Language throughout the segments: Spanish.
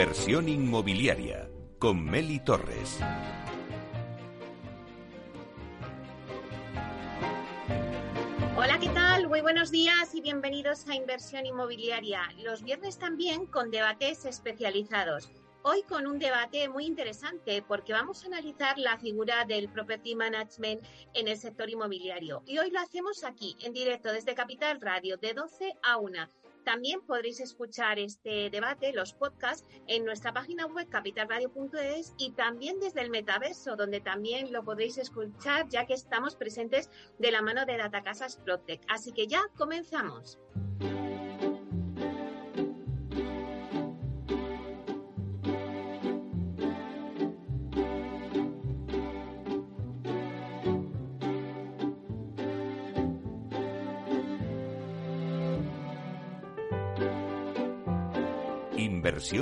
Inversión inmobiliaria con Meli Torres. Hola, ¿qué tal? Muy buenos días y bienvenidos a Inversión Inmobiliaria. Los viernes también con debates especializados. Hoy con un debate muy interesante porque vamos a analizar la figura del property management en el sector inmobiliario. Y hoy lo hacemos aquí, en directo, desde Capital Radio, de 12 a 1 también podréis escuchar este debate, los podcasts, en nuestra página web capitalradio.es y también desde el metaverso, donde también lo podréis escuchar, ya que estamos presentes de la mano de Datacasas Protec. Así que ya comenzamos.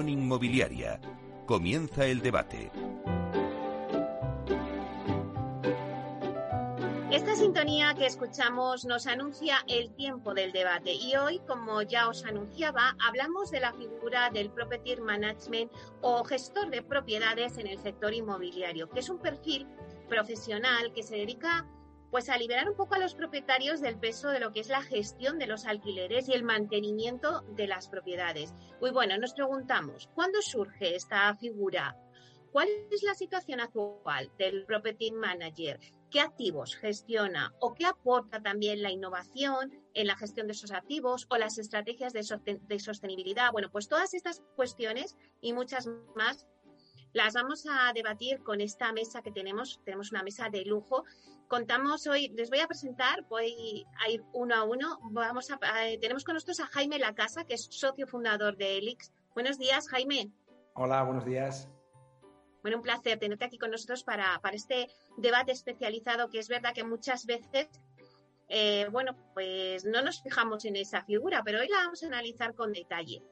Inmobiliaria. Comienza el debate. Esta sintonía que escuchamos nos anuncia el tiempo del debate y hoy, como ya os anunciaba, hablamos de la figura del property management o gestor de propiedades en el sector inmobiliario, que es un perfil profesional que se dedica pues a liberar un poco a los propietarios del peso de lo que es la gestión de los alquileres y el mantenimiento de las propiedades. Muy bueno, nos preguntamos, ¿cuándo surge esta figura? ¿Cuál es la situación actual del property manager? ¿Qué activos gestiona o qué aporta también la innovación en la gestión de esos activos o las estrategias de, de sostenibilidad? Bueno, pues todas estas cuestiones y muchas más las vamos a debatir con esta mesa que tenemos. Tenemos una mesa de lujo contamos hoy, les voy a presentar, voy a ir uno a uno. Vamos a, tenemos con nosotros a Jaime Lacasa, que es socio fundador de Elix. Buenos días, Jaime. Hola, buenos días. Bueno, un placer tenerte aquí con nosotros para, para este debate especializado, que es verdad que muchas veces, eh, bueno, pues no nos fijamos en esa figura, pero hoy la vamos a analizar con detalle.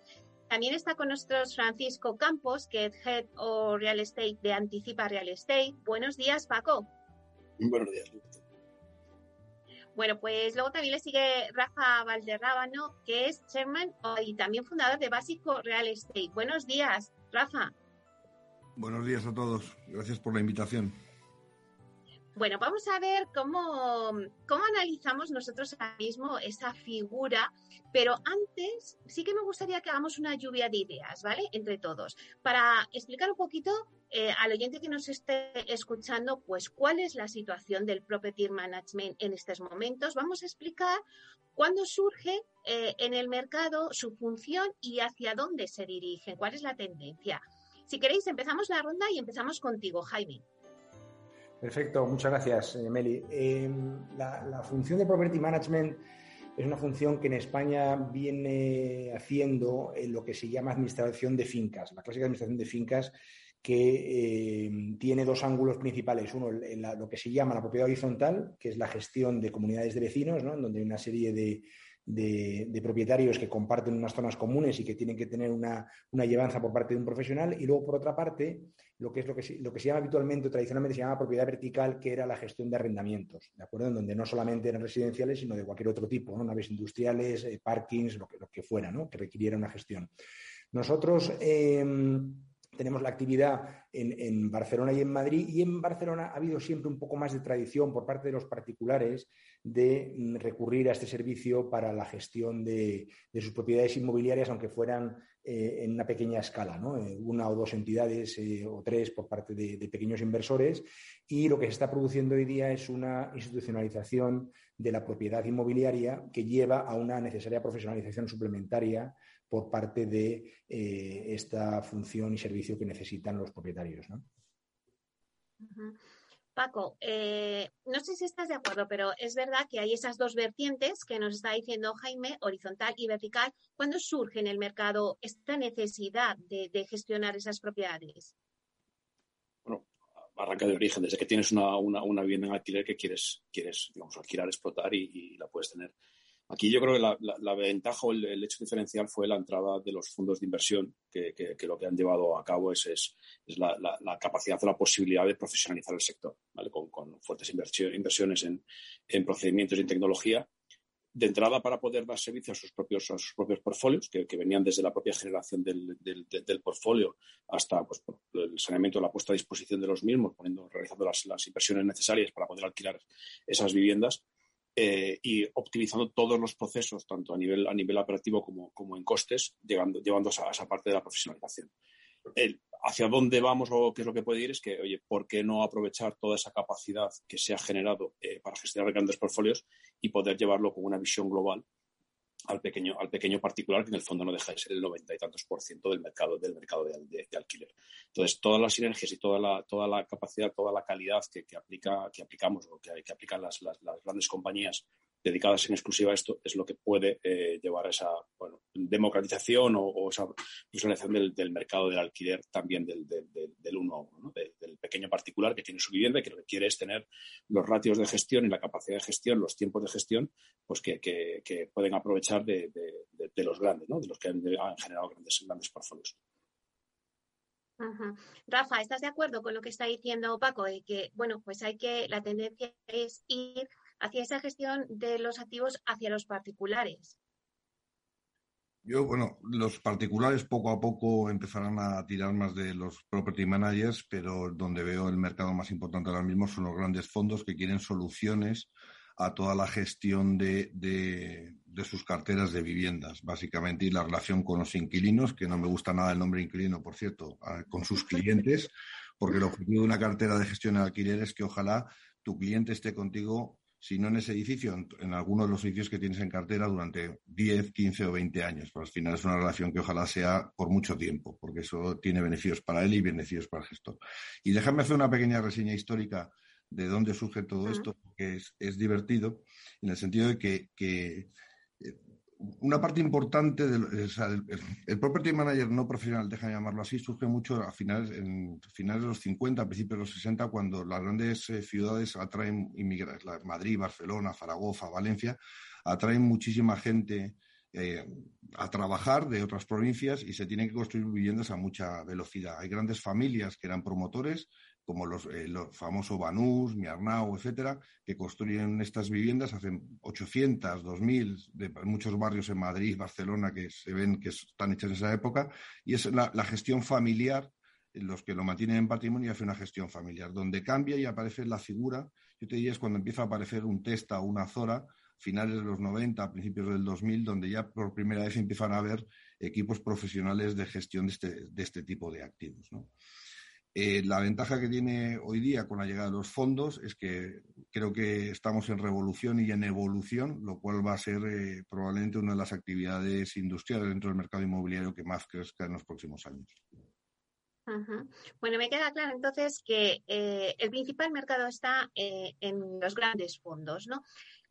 También está con nosotros Francisco Campos, que es Head of Real Estate de Anticipa Real Estate. Buenos días, Paco. Buenos días. Bueno, pues luego también le sigue Rafa Valderrábano, que es chairman y también fundador de Básico Real Estate. Buenos días, Rafa. Buenos días a todos. Gracias por la invitación. Bueno, vamos a ver cómo, cómo analizamos nosotros ahora mismo esa figura, pero antes sí que me gustaría que hagamos una lluvia de ideas, ¿vale? Entre todos, para explicar un poquito eh, al oyente que nos esté escuchando, pues cuál es la situación del property management en estos momentos. Vamos a explicar cuándo surge eh, en el mercado su función y hacia dónde se dirige, cuál es la tendencia. Si queréis, empezamos la ronda y empezamos contigo, Jaime. Perfecto, muchas gracias, eh, Meli. Em, la, función de Property Management es una función que en España viene haciendo lo que se llama administración de fincas, la clásica administración de fincas, que eh, tiene dos ángulos principales. Uno, lo que se llama la propiedad horizontal, que es la gestión de comunidades de vecinos, ¿no? donde hay una serie de, de, propietarios que comparten unas zonas comunes y que tienen que tener una, llevanza por parte de un profesional. Y luego, por otra parte, lo que es lo que, se, lo que se llama habitualmente o tradicionalmente se llama propiedad vertical, que era la gestión de arrendamientos, ¿de acuerdo? En donde no solamente eran residenciales, sino de cualquier otro tipo, ¿no? naves industriales, eh, parkings, lo que, lo que fuera, ¿no? que requiriera una gestión. Nosotros. Em, tenemos la actividad en, Barcelona y en Madrid, y en Barcelona ha habido siempre un poco más de tradición por parte de los particulares de mm, recurrir a este servicio para la gestión de, sus propiedades inmobiliarias, aunque fueran eh, en una pequeña escala, ¿no? Eh, una o dos entidades eh, o tres por parte de, de, pequeños inversores. Y lo que se está produciendo hoy día es una institucionalización de la propiedad inmobiliaria que lleva a una necesaria profesionalización suplementaria por parte de eh, esta función y servicio que necesitan los propietarios. Paco, eh, no sé si estás de acuerdo, pero es verdad que hay esas dos vertientes que nos está diciendo Jaime, horizontal y vertical. ¿Cuándo surge en el mercado esta necesidad de, gestionar esas propiedades? Bueno, arranca de origen, desde que tienes una, una, vivienda en alquiler que quieres, quieres digamos, alquilar, explotar y la puedes tener Aquí yo creo que la, ventaja o el, hecho diferencial fue la entrada de los fondos de inversión, que, lo que han llevado a cabo es, la, capacidad o la posibilidad de profesionalizar el sector, con, fuertes inversiones en, procedimientos y en tecnología. De entrada, para poder dar servicio a sus propios, a sus propios portfolios, que, venían desde la propia generación del, portfolio hasta pues, el saneamiento, la puesta a disposición de los mismos, poniendo, realizando las, las inversiones necesarias para poder alquilar esas viviendas eh, y optimizando todos los procesos, tanto a nivel, a nivel operativo como, como en costes, llegando, llevando a esa, parte de la profesionalización. hacia dónde vamos o qué es lo que puede ir es que, oye, ¿por qué no aprovechar toda esa capacidad que se ha generado eh, para gestionar grandes portfolios y poder llevarlo con una visión global al pequeño, al pequeño particular, que en el fondo no deja de ser el noventa y tantos por ciento del mercado, del mercado de, alquiler. Entonces, todas las sinergias y toda la, toda la capacidad, toda la calidad que, aplica, que aplicamos o que, que aplican las, las, grandes compañías dedicadas en exclusiva a esto es lo que puede eh, llevar a esa democratización o, esa visualización del, mercado del alquiler también del, del, uno a uno, del pequeño particular que tiene su vivienda y que lo que quiere es tener los ratios de gestión y la capacidad de gestión, los tiempos de gestión, pues que, que, pueden aprovechar de, los grandes, ¿no? de los que han, generado grandes, grandes portfolios. Rafa, ¿estás de acuerdo con lo que está diciendo Paco? De que, bueno, pues hay que, la tendencia es ir hacia esa gestión de los activos hacia los particulares. Yo, bueno, los particulares poco a poco empezarán a tirar más de los property managers, pero donde veo el mercado más importante ahora mismo son los grandes fondos que quieren soluciones a toda la gestión de, de, sus carteras de viviendas, básicamente, y la relación con los inquilinos, que no me gusta nada el nombre inquilino, por cierto, con sus clientes, porque el objetivo de una cartera de gestión de alquiler es que ojalá tu cliente esté contigo si no en ese edificio, en, en, algunos de los edificios que tienes en cartera durante 10, 15 o 20 años. Pero al final es una relación que ojalá sea por mucho tiempo, porque eso tiene beneficios para él y beneficios para el gestor. Y déjame hacer una pequeña reseña histórica de dónde surge todo esto, porque es, divertido, en el sentido de que, que una parte importante del el, property manager no profesional, déjame llamarlo así, surge mucho a finales, finales de los 50, a principios de los 60, cuando las grandes eh, ciudades atraen inmigrantes, Madrid, Barcelona, Zaragoza, Valencia, atraen muchísima gente eh, a trabajar de otras provincias y se tienen que construir viviendas a mucha velocidad. Hay grandes familias que eran promotores como los, eh, famosos Banús, Miarnau, etcétera, que construyen estas viviendas, hacen 800, 2000, de muchos barrios en Madrid, Barcelona, que se ven que están hechas en esa época, y es la, gestión familiar, los que lo mantienen en patrimonio, hace una gestión familiar, donde cambia y aparece la figura, yo te diría es cuando empieza a aparecer un Testa o una Zora, finales de los 90, principios del 2000, donde ya por primera vez empiezan a haber equipos profesionales de gestión de este, de este tipo de activos. ¿no? Eh, la ventaja que tiene hoy día con la llegada de los fondos es que creo que estamos en revolución y en evolución, lo cual va a ser eh, probablemente una de las actividades industriales dentro del mercado inmobiliario que más crezca en los próximos años. Bueno, me queda claro entonces que eh, el principal mercado está en los grandes fondos, ¿no?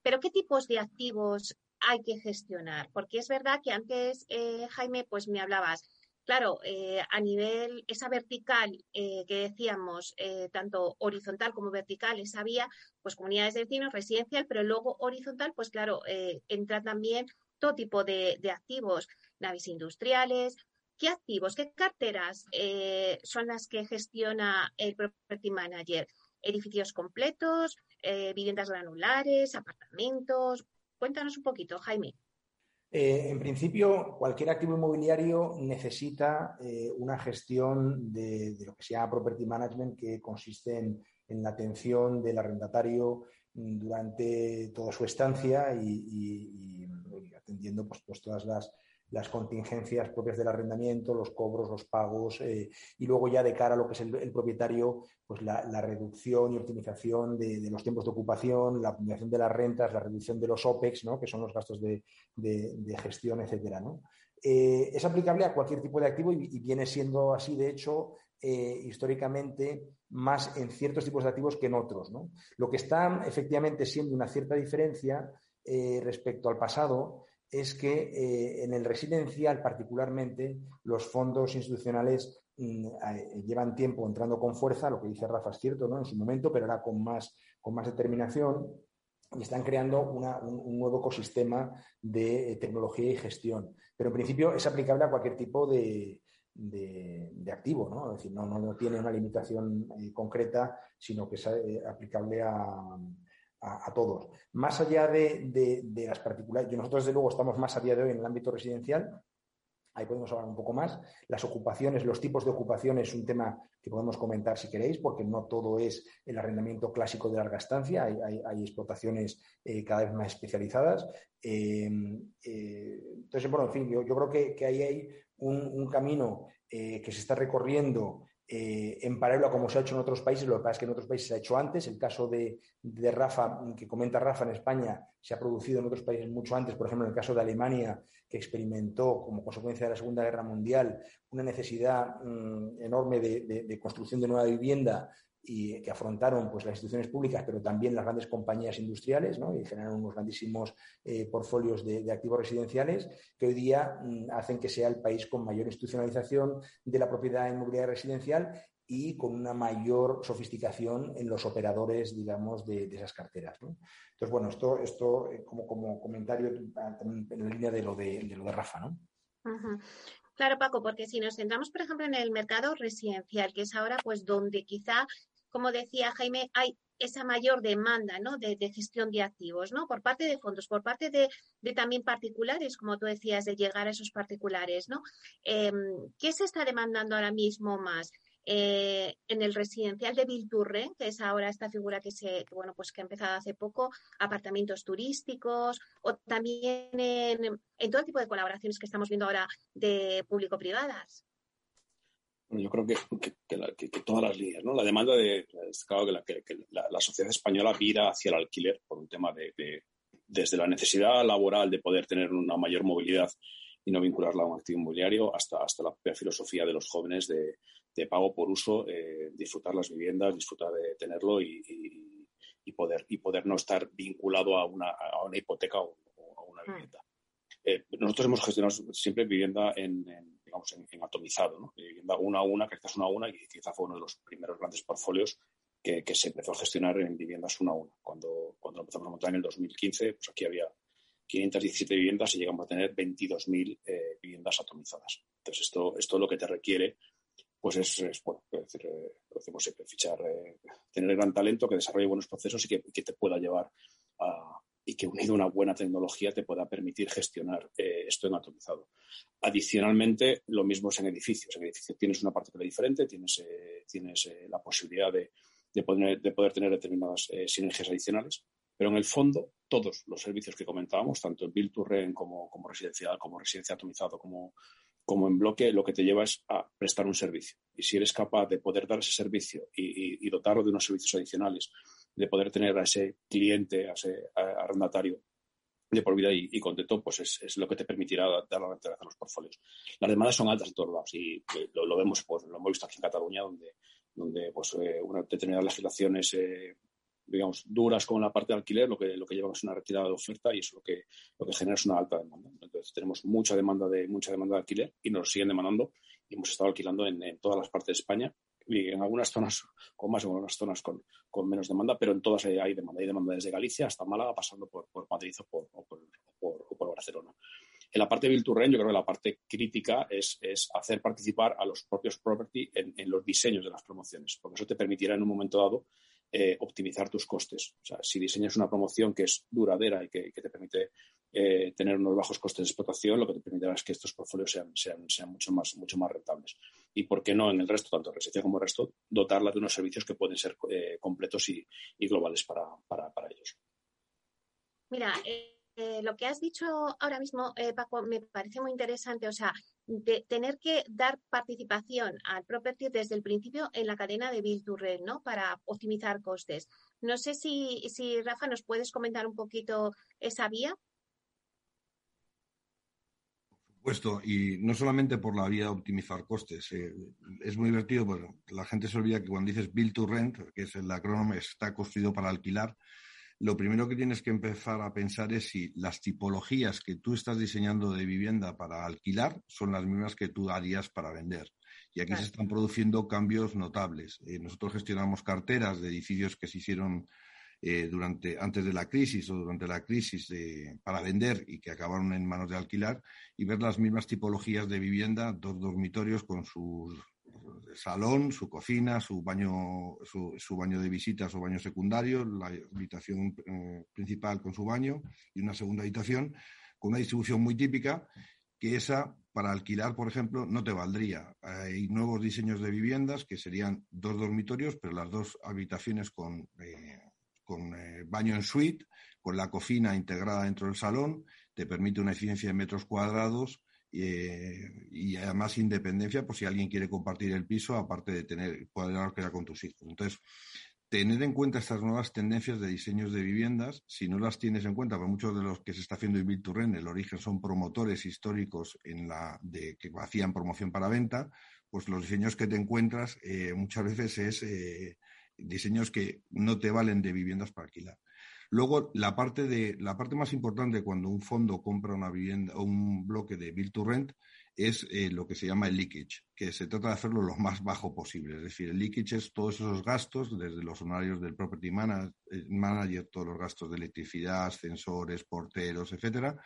Pero ¿qué tipos de activos hay que gestionar? Porque es verdad que antes, Jaime, pues me hablabas claro, eh, a nivel, esa vertical eh, que decíamos, eh, tanto horizontal como vertical, esa vía, pues comunidades de vecinos, residencial, pero luego horizontal, pues claro, entra también todo tipo de, activos, naves industriales. ¿Qué activos, qué carteras son las que gestiona el Property Manager? ¿Edificios completos, viviendas granulares, apartamentos? Cuéntanos un poquito, Jaime. Eh, en principio, cualquier activo inmobiliario necesita eh, una gestión de, lo que se llama property management, que consiste en, la atención del arrendatario mm, durante toda su estancia y, atendiendo pues, todas las, las contingencias propias del arrendamiento, los cobros, los pagos eh, y luego ya de cara a lo que es el, propietario, pues la, reducción y optimización de, los tiempos de ocupación, la optimización de las rentas, la reducción de los OPEX, ¿no? que son los gastos de, gestión, etcétera. Eh, es aplicable a cualquier tipo de activo y, viene siendo así, de hecho, eh, históricamente más en ciertos tipos de activos que en otros. Lo que está efectivamente siendo una cierta diferencia respecto al pasado es que eh, en el residencial particularmente los fondos institucionales mm, eh, llevan tiempo entrando con fuerza, lo que dice Rafa es cierto ¿no? en su momento, pero ahora con más, con más determinación y están creando un, nuevo ecosistema de eh, tecnología y gestión. Pero en principio es aplicable a cualquier tipo de, activo, ¿no? Es decir, no, no, tiene una limitación concreta, sino que es aplicable a, a, todos. Más allá de, las particulares, nosotros desde luego estamos más a día de hoy en el ámbito residencial, ahí podemos hablar un poco más. Las ocupaciones, los tipos de ocupaciones es un tema que podemos comentar si queréis, porque no todo es el arrendamiento clásico de larga estancia, hay, explotaciones eh, cada vez más especializadas. Eh, eh, entonces, bueno, en fin, yo, creo que, ahí hay un camino que se está recorriendo eh, en paralelo a como se ha hecho en otros países, lo que pasa es que en otros países se ha hecho antes. El caso de, Rafa, que comenta Rafa en España, se ha producido en otros países mucho antes. Por ejemplo, en el caso de Alemania, que experimentó como consecuencia de la Segunda Guerra Mundial una necesidad mm, enorme de, construcción de nueva vivienda y que afrontaron pues, las instituciones públicas, pero también las grandes compañías industriales, ¿no? y generaron unos grandísimos eh, portfolios de, activos residenciales que hoy día mm, hacen que sea el país con mayor institucionalización de la propiedad inmobiliaria residencial y con una mayor sofisticación en los operadores, digamos, de, esas carteras. Entonces, bueno, esto, esto eh, como, como comentario ah, en la línea de lo de, lo de Rafa, ¿no? Claro, Paco, porque si nos centramos, por ejemplo, en el mercado residencial, que es ahora pues donde quizá como decía Jaime, hay esa mayor demanda de, gestión de activos, ¿no? Por parte de fondos, por parte de, también particulares, como tú decías, de llegar a esos particulares, ¿no? Em, ¿Qué se está demandando ahora mismo más? Eh, en el residencial de Vilturre, que es ahora esta figura que se, bueno, pues que ha empezado hace poco, apartamentos turísticos, o también en, en todo tipo de colaboraciones que estamos viendo ahora de público-privadas yo creo que, todas las líneas, ¿no? La demanda de, claro que, la, sociedad española vira hacia el alquiler por un tema de, desde la necesidad laboral de poder tener una mayor movilidad y no vincularla a un activo inmobiliario hasta, hasta la filosofía de los jóvenes de, pago por uso, eh, disfrutar las viviendas, disfrutar de tenerlo y, poder, y poder no estar vinculado a una, una hipoteca o, a una hmm. vivienda. Eh, nosotros hemos gestionado siempre vivienda en en, atomizado, ¿no? una a una, quizás una a una, y quizá fue uno de los primeros grandes portfolios que, se empezó a gestionar en viviendas una a una. Cuando, cuando empezamos a montar en el 2015, pues aquí había 517 viviendas y llegamos a tener 22.000 eh, viviendas atomizadas. Entonces, esto, esto lo que te requiere pues es, bueno, decir, eh, lo decimos siempre, fichar, eh, tener gran talento que desarrolle buenos procesos y que, que te pueda llevar a, y que unido a una buena tecnología te pueda permitir gestionar eh, esto en atomizado. Adicionalmente, lo mismo es en edificios. En edificios tienes una partícula diferente, tienes, eh, tienes eh, la posibilidad de, de, poder, de, poder, tener determinadas sinergias adicionales, pero en el fondo todos los servicios que comentábamos, tanto en Build to Rent como, como residencial, como residencia atomizado, como, como en bloque, lo que te lleva es a prestar un servicio. Y si eres capaz de poder dar ese servicio y, y dotarlo de unos servicios adicionales de poder tener a ese cliente, a ese arrendatario de por vida y, contento, pues es, lo que te permitirá dar la rentabilidad a los portfolios. Las demandas son altas en todos lados y eh, lo, vemos, pues, lo hemos visto aquí en Cataluña, donde, donde pues, eh, una determinadas legislaciones, eh, digamos, duras como la parte de alquiler, lo que, lo que lleva es una retirada de oferta y eso lo que, lo que genera es una alta demanda. Entonces tenemos mucha demanda de, mucha demanda de alquiler y nos siguen demandando y hemos estado alquilando en, todas las partes de España en algunas zonas con más, en algunas zonas con, menos demanda, pero en todas hay, demanda. Hay demanda desde Galicia hasta Málaga, pasando por, Madrid o por, por, Barcelona. En la parte de Build yo creo que la parte crítica es, hacer participar a los propios property en, los diseños de las promociones, porque eso te permitirá en un momento dado eh, optimizar tus costes. O sea, si diseñas una promoción que es duradera y que, te permite eh, tener unos bajos costes de explotación, lo que te permitirá es que estos portfolios sean, sean, sean mucho, más, mucho más rentables. Y por qué no en el resto, tanto residencia como el resto, dotarla de unos servicios que pueden ser eh, completos y, globales para, ellos. Mira, eh, lo que has dicho ahora mismo, eh, Paco, me parece muy interesante. O sea, tener que dar participación al property desde el principio en la cadena de Build to Rent, ¿no? Para optimizar costes. No sé si, si, Rafa, nos puedes comentar un poquito esa vía. Supuesto, y no solamente por la vía de optimizar costes. Eh, es muy divertido, porque la gente se olvida que cuando dices Build to Rent, que es el acrónimo, está construido para alquilar, lo primero que tienes que empezar a pensar es si las tipologías que tú estás diseñando de vivienda para alquilar son las mismas que tú harías para vender. Y aquí se están produciendo cambios notables. Eh, nosotros gestionamos carteras de edificios que se hicieron eh, durante, antes de la crisis o durante la crisis para vender y que acabaron en manos de alquilar y ver las mismas tipologías de vivienda, dos dormitorios con sus salón, su cocina, su baño, su, baño de visitas o baño secundario, la habitación eh, principal con su baño y una segunda habitación con una distribución muy típica que esa para alquilar, por ejemplo, no te valdría. Hay nuevos diseños de viviendas que serían dos dormitorios, pero las dos habitaciones con, eh, con eh, baño en suite, con la cocina integrada dentro del salón, te permite una eficiencia de metros cuadrados eh, y además independencia por si alguien quiere compartir el piso, aparte de tener, poder alquilar con tus hijos. Entonces, tener en cuenta estas nuevas tendencias de diseños de viviendas, si no las tienes en cuenta, porque muchos de los que se está haciendo en to el origen son promotores históricos en la, de, que hacían promoción para venta, pues los diseños que te encuentras eh, muchas veces es diseños que no te valen de viviendas para alquilar. Luego, la parte, de, la parte más importante cuando un fondo compra una vivienda o un bloque de Build to Rent es eh, lo que se llama el leakage, que se trata de hacerlo lo más bajo posible. Es decir, el leakage es todos esos gastos, desde los honorarios del property eh, manager todos los gastos de electricidad, ascensores, porteros, etcétera,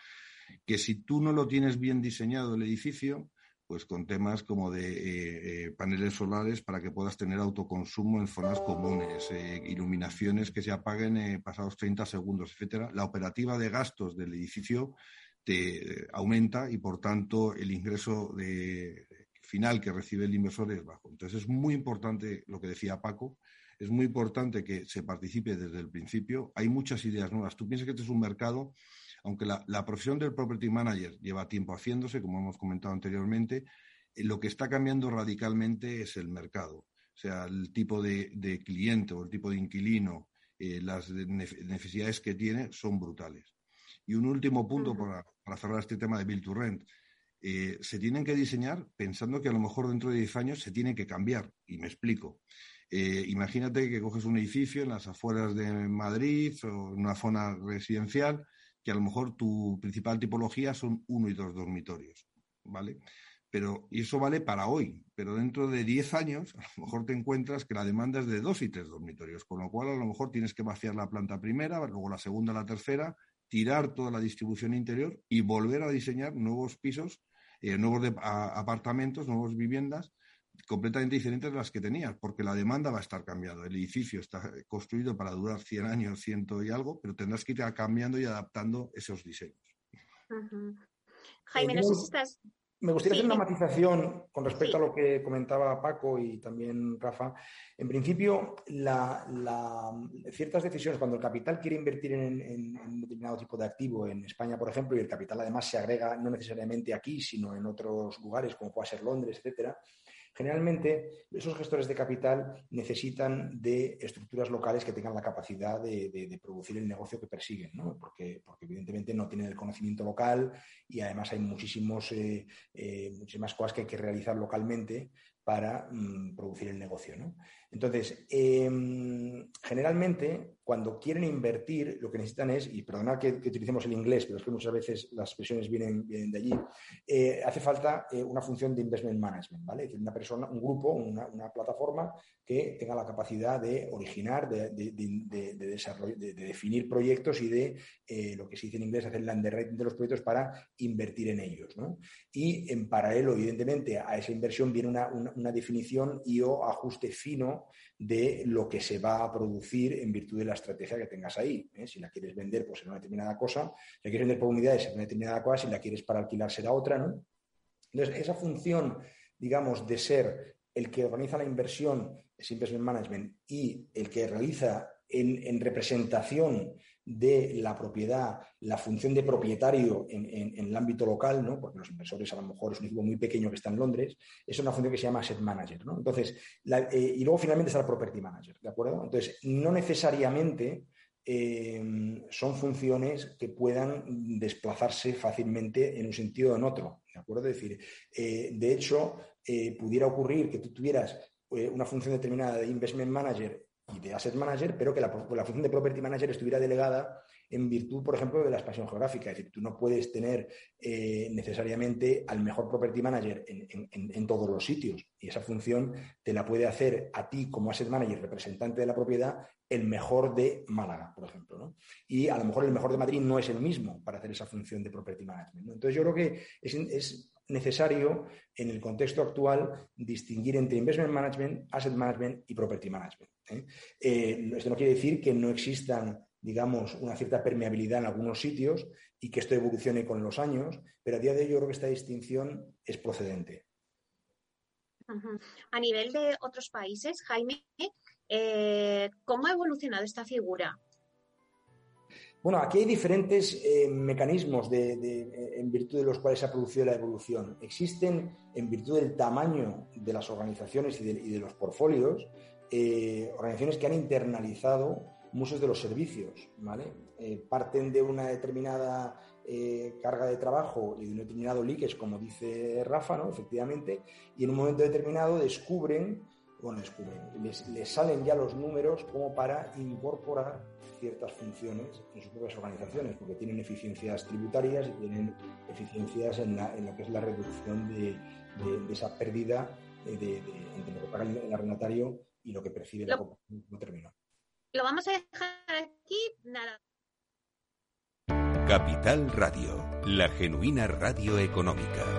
que si tú no lo tienes bien diseñado el edificio, pues con temas como de eh, eh, paneles solares para que puedas tener autoconsumo en zonas comunes, eh, iluminaciones que se apaguen pasados 30 segundos, etcétera. La operativa de gastos del edificio te aumenta y por tanto el ingreso de, final que recibe el inversor es bajo. Entonces es muy importante lo que decía Paco, es muy importante que se participe desde el principio. Hay muchas ideas nuevas. Tú piensas que este es un mercado aunque la, profesión del property manager lleva tiempo haciéndose, como hemos comentado anteriormente, eh, lo que está cambiando radicalmente es el mercado. O sea, el tipo de, cliente o el tipo de inquilino, eh, las necesidades que tiene son brutales. Y un último punto para, cerrar este tema de Build to Rent. Eh, se tienen que diseñar pensando que a lo mejor dentro de 10 años se tiene que cambiar. Y me explico. imagínate que coges un edificio en las afueras de Madrid o en una zona residencial que a lo mejor tu principal tipología son uno y dos dormitorios, ¿vale? Pero, y eso vale para hoy, pero dentro de 10 años a lo mejor te encuentras que la demanda es de dos y tres dormitorios, con lo cual a lo mejor tienes que vaciar la planta primera, luego la segunda, la tercera, tirar toda la distribución interior y volver a diseñar nuevos pisos, eh, nuevos apartamentos, nuevas viviendas completamente diferentes de las que tenías, porque la demanda va a estar cambiando. El edificio está construido para durar 100 años, ciento y algo, pero tendrás que ir cambiando y adaptando esos diseños. Jaime, no sé si estás... Me gustaría hacer una matización con respecto a lo que comentaba Paco y también Rafa. En principio, ciertas decisiones, cuando el capital quiere invertir en, en, un determinado tipo de activo en España, por ejemplo, y el capital además se agrega no necesariamente aquí, sino en otros lugares, como pueda ser Londres, etcétera, Generalmente, esos gestores de capital necesitan de estructuras locales que tengan la capacidad de, producir el negocio que persiguen, porque, porque, evidentemente no tienen el conocimiento local y además hay muchísimos, eh, eh, muchísimas cosas que hay que realizar localmente para mm, producir el negocio. ¿no? Entonces, em, generalmente, cuando quieren invertir, lo que necesitan es, y perdonad que, utilicemos el inglés, pero es que muchas veces las expresiones vienen, de allí, eh, hace falta eh, una función de investment management, ¿vale? Una persona, un grupo, una, plataforma que tenga la capacidad de originar, de, desarrollo, de, definir proyectos y de, eh, lo que se dice en inglés, hacer el underwriting de los proyectos para invertir en ellos, ¿no? Y en paralelo, evidentemente, a esa inversión viene una, una definición y o ajuste fino de lo que se va a producir en virtud de la estrategia que tengas ahí. ¿eh? Si la quieres vender, pues en una determinada cosa, si la quieres vender por unidades en una determinada cosa, si la quieres para alquilar será otra, ¿no? Entonces, esa función, digamos, de ser el que organiza la inversión, es Investment Management, y el que realiza en, representación de la propiedad, la función de propietario en, el ámbito local, ¿no? porque los inversores a lo mejor es un equipo muy pequeño que está en Londres, es una función que se llama asset manager. ¿no? Entonces, eh, y luego finalmente está el property manager, ¿de acuerdo? Entonces, no necesariamente eh, son funciones que puedan desplazarse fácilmente en un sentido o en otro, ¿de acuerdo? Es decir, eh, de hecho, pudiera ocurrir que tú tuvieras una función determinada de investment manager y de asset manager, pero que la, función de property manager estuviera delegada en virtud, por ejemplo, de la expansión geográfica. Es decir, tú no puedes tener eh, necesariamente al mejor property manager en, todos los sitios. Y esa función te la puede hacer a ti como asset manager, representante de la propiedad, el mejor de Málaga, por ejemplo. Y a lo mejor el mejor de Madrid no es el mismo para hacer esa función de property management. Entonces yo creo que es necesario en el contexto actual distinguir entre investment management, asset management y property management. ¿eh? Eh, esto no quiere decir que no existan, digamos, una cierta permeabilidad en algunos sitios y que esto evolucione con los años, pero a día de hoy yo creo que esta distinción es procedente. A nivel de otros países, Jaime, eh, ¿cómo ha evolucionado esta figura? Bueno, aquí hay diferentes eh, mecanismos en virtud de los cuales se ha producido la evolución. Existen, en virtud del tamaño de las organizaciones y de, los portfolios, eh, organizaciones que han internalizado muchos de los servicios, ¿vale? Eh, parten de una determinada carga de trabajo y de un determinado leakage, como dice Rafa, ¿no? Efectivamente, y en un momento determinado descubren, bueno, descubren, les salen ya los números como para incorporar ciertas funciones en sus propias organizaciones, porque tienen eficiencias tributarias y tienen eficiencias en, lo que es la reducción de, esa pérdida de, entre lo que paga el arrendatario y lo que percibe la compañía. No termino. Lo vamos a dejar aquí, nada. Capital Radio, la genuina radio económica.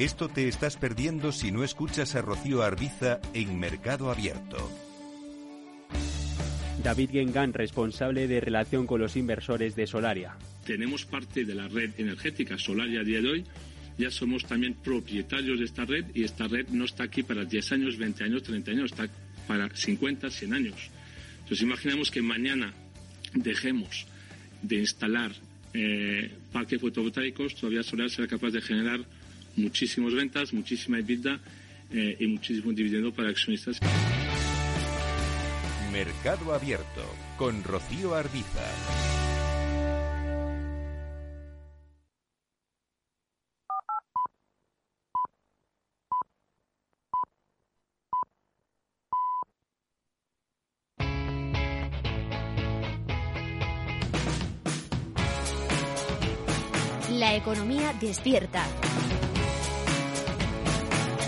Esto te estás perdiendo si no escuchas a Rocío Arbiza en Mercado Abierto. David Gengan, responsable de relación con los inversores de Solaria. Tenemos parte de la red energética Solaria a día de hoy. Ya somos también propietarios de esta red y esta red no está aquí para 10 años, 20 años, 30 años, está para 50, 100 años. Entonces imaginemos que mañana dejemos de instalar eh, parques fotovoltaicos, todavía Solaria será capaz de generar muchísimas ventas, muchísima EBITDA eh, y muchísimo dividendo para accionistas. Mercado Abierto con Rocío Arbiza. La economía despierta.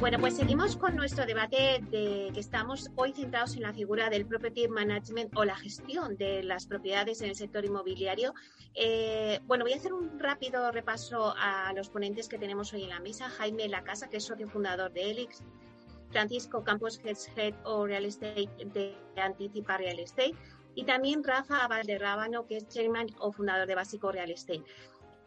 Bueno, pues seguimos con nuestro debate de que estamos hoy centrados en la figura del property management o la gestión de las propiedades en el sector inmobiliario. Eh, bueno, voy a hacer un rápido repaso a los ponentes que tenemos hoy en la mesa. Jaime Lacasa, que es socio fundador de Elix. Francisco Campos, Head o Real Estate de Anticipa Real Estate. Y también Rafa Valderrábano, que es Chairman o fundador de Básico Real Estate.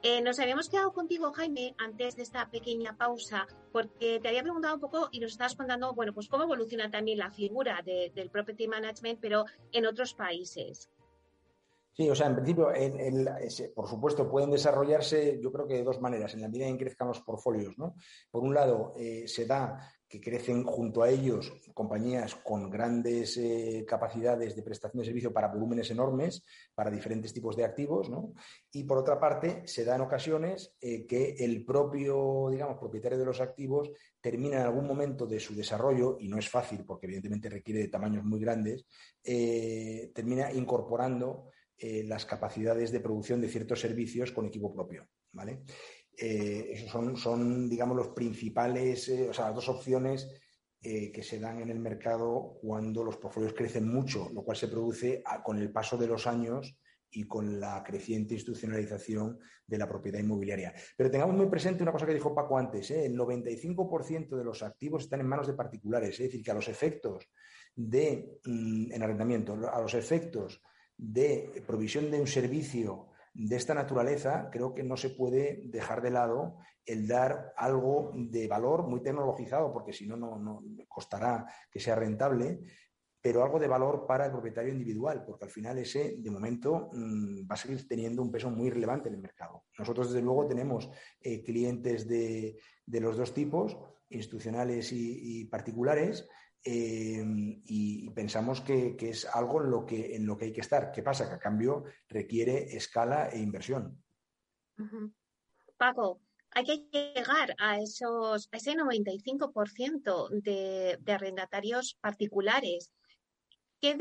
Eh, nos habíamos quedado contigo, Jaime, antes de esta pequeña pausa, porque te había preguntado un poco y nos estabas contando, bueno, pues cómo evoluciona también la figura del property management, pero en otros países. Sí, o sea, en principio, por supuesto, pueden desarrollarse, yo creo que de dos maneras, en la medida en que crezcan los portfolios, ¿no? Por un lado, eh, se da que crecen junto a ellos compañías con grandes eh, capacidades de prestación de servicio para volúmenes enormes, para diferentes tipos de activos. Y por otra parte, se da en ocasiones eh, que el propio, digamos, propietario de los activos termina en algún momento de su desarrollo, y no es fácil porque evidentemente requiere de tamaños muy grandes, eh, termina incorporando las capacidades de producción de ciertos servicios con equipo propio, ¿vale? Eh, esos son, son, digamos, los principales, eh, o sea, las dos opciones eh, que se dan en el mercado cuando los portfolios crecen mucho, lo cual se produce con el paso de los años y con la creciente institucionalización de la propiedad inmobiliaria. Pero tengamos muy presente una cosa que dijo Paco antes, el 95% de los activos están en manos de particulares, es decir, que a los efectos de mm, en arrendamiento, a los efectos de provisión de un servicio de esta naturaleza, creo que no se puede dejar de lado el dar algo de valor muy tecnologizado, porque si no, no costará que sea rentable, pero algo de valor para el propietario individual, porque al final ese, de momento, mm, va a seguir teniendo un peso muy relevante en el mercado. Nosotros, desde luego, tenemos eh, clientes de, los dos tipos, institucionales y particulares, eh, y, pensamos que, es algo en lo, que, en lo que hay que estar. ¿Qué pasa? Que a cambio requiere escala e inversión. Paco, hay que llegar a, esos, a ese 95% de, de arrendatarios particulares. ¿Qué,